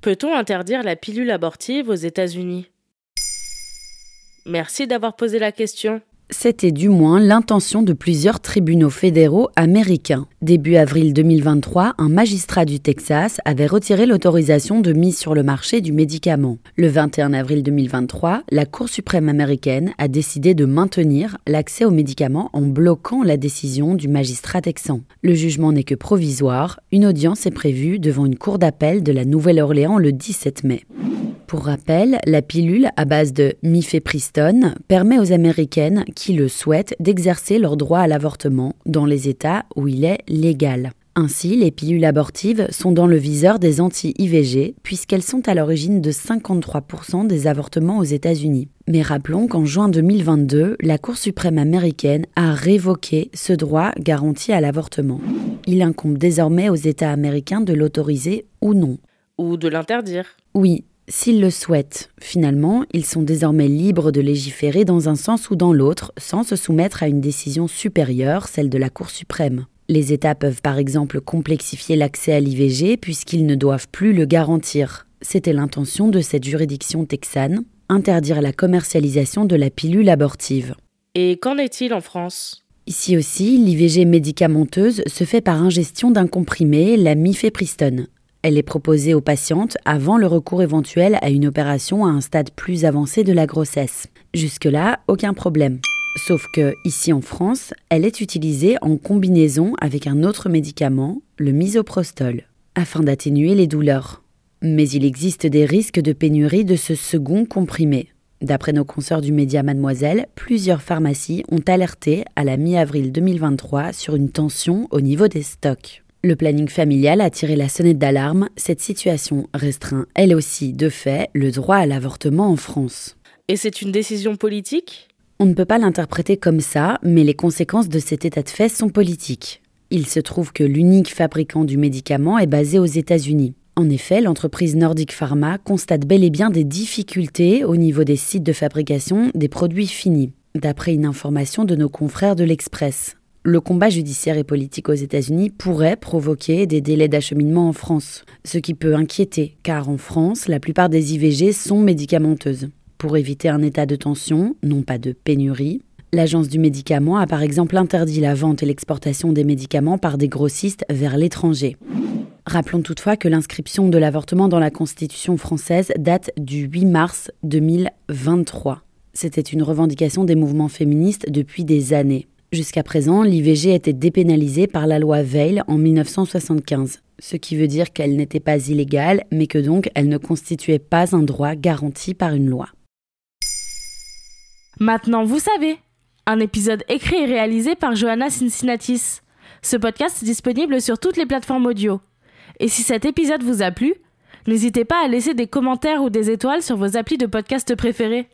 Peut-on interdire la pilule abortive aux États-Unis? Merci d'avoir posé la question. C'était du moins l'intention de plusieurs tribunaux fédéraux américains. Début avril 2023, un magistrat du Texas avait retiré l'autorisation de mise sur le marché du médicament. Le 21 avril 2023, la Cour suprême américaine a décidé de maintenir l'accès aux médicaments en bloquant la décision du magistrat texan. Le jugement n'est que provisoire, une audience est prévue devant une cour d'appel de la Nouvelle-Orléans le 17 mai. Pour rappel, la pilule à base de mifepristone permet aux Américaines qui le souhaitent d'exercer leur droit à l'avortement dans les États où il est légal. Ainsi, les pilules abortives sont dans le viseur des anti-IVG puisqu'elles sont à l'origine de 53% des avortements aux États-Unis. Mais rappelons qu'en juin 2022, la Cour suprême américaine a révoqué ce droit garanti à l'avortement. Il incombe désormais aux États américains de l'autoriser ou non. Ou de l'interdire. Oui, S'ils le souhaitent, finalement, ils sont désormais libres de légiférer dans un sens ou dans l'autre, sans se soumettre à une décision supérieure, celle de la Cour suprême. Les États peuvent par exemple complexifier l'accès à l'IVG puisqu'ils ne doivent plus le garantir. C'était l'intention de cette juridiction texane, interdire la commercialisation de la pilule abortive. Et qu'en est-il en France? Ici aussi, l'IVG médicamenteuse se fait par ingestion d'un comprimé, la mifepristone, elle est proposée aux patientes avant le recours éventuel à une opération à un stade plus avancé de la grossesse. Jusque-là, aucun problème. Sauf que, ici en France, elle est utilisée en combinaison avec un autre médicament, le misoprostol, afin d'atténuer les douleurs. Mais il existe des risques de pénurie de ce second comprimé. D'après nos consoeurs du média Mademoiselle, plusieurs pharmacies ont alerté à la mi-avril 2023 sur une tension au niveau des stocks. Le planning familial a tiré la sonnette d'alarme. Cette situation restreint, elle aussi, de fait, le droit à l'avortement en France. Et c'est une décision politique? On ne peut pas l'interpréter comme ça, mais les conséquences de cet état de fait sont politiques. Il se trouve que l'unique fabricant du médicament est basé aux États-Unis. En effet, l'entreprise Nordic Pharma constate bel et bien des difficultés au niveau des sites de fabrication des produits finis, d'après une information de nos confrères de l'Express le combat judiciaire et politique aux États-Unis pourrait provoquer des délais d'acheminement en France, ce qui peut inquiéter, car en France, la plupart des IVG sont médicamenteuses. Pour éviter un état de tension, non pas de pénurie, l'Agence du médicament a par exemple interdit la vente et l'exportation des médicaments par des grossistes vers l'étranger. Rappelons toutefois que l'inscription de l'avortement dans la Constitution française date du 8 mars 2023. C'était une revendication des mouvements féministes depuis des années. Jusqu'à présent, l'IVG était dépénalisée par la loi Veil en 1975, ce qui veut dire qu'elle n'était pas illégale, mais que donc elle ne constituait pas un droit garanti par une loi. Maintenant, vous savez, un épisode écrit et réalisé par Johanna Cincinnatis. Ce podcast est disponible sur toutes les plateformes audio. Et si cet épisode vous a plu, n'hésitez pas à laisser des commentaires ou des étoiles sur vos applis de podcast préférés.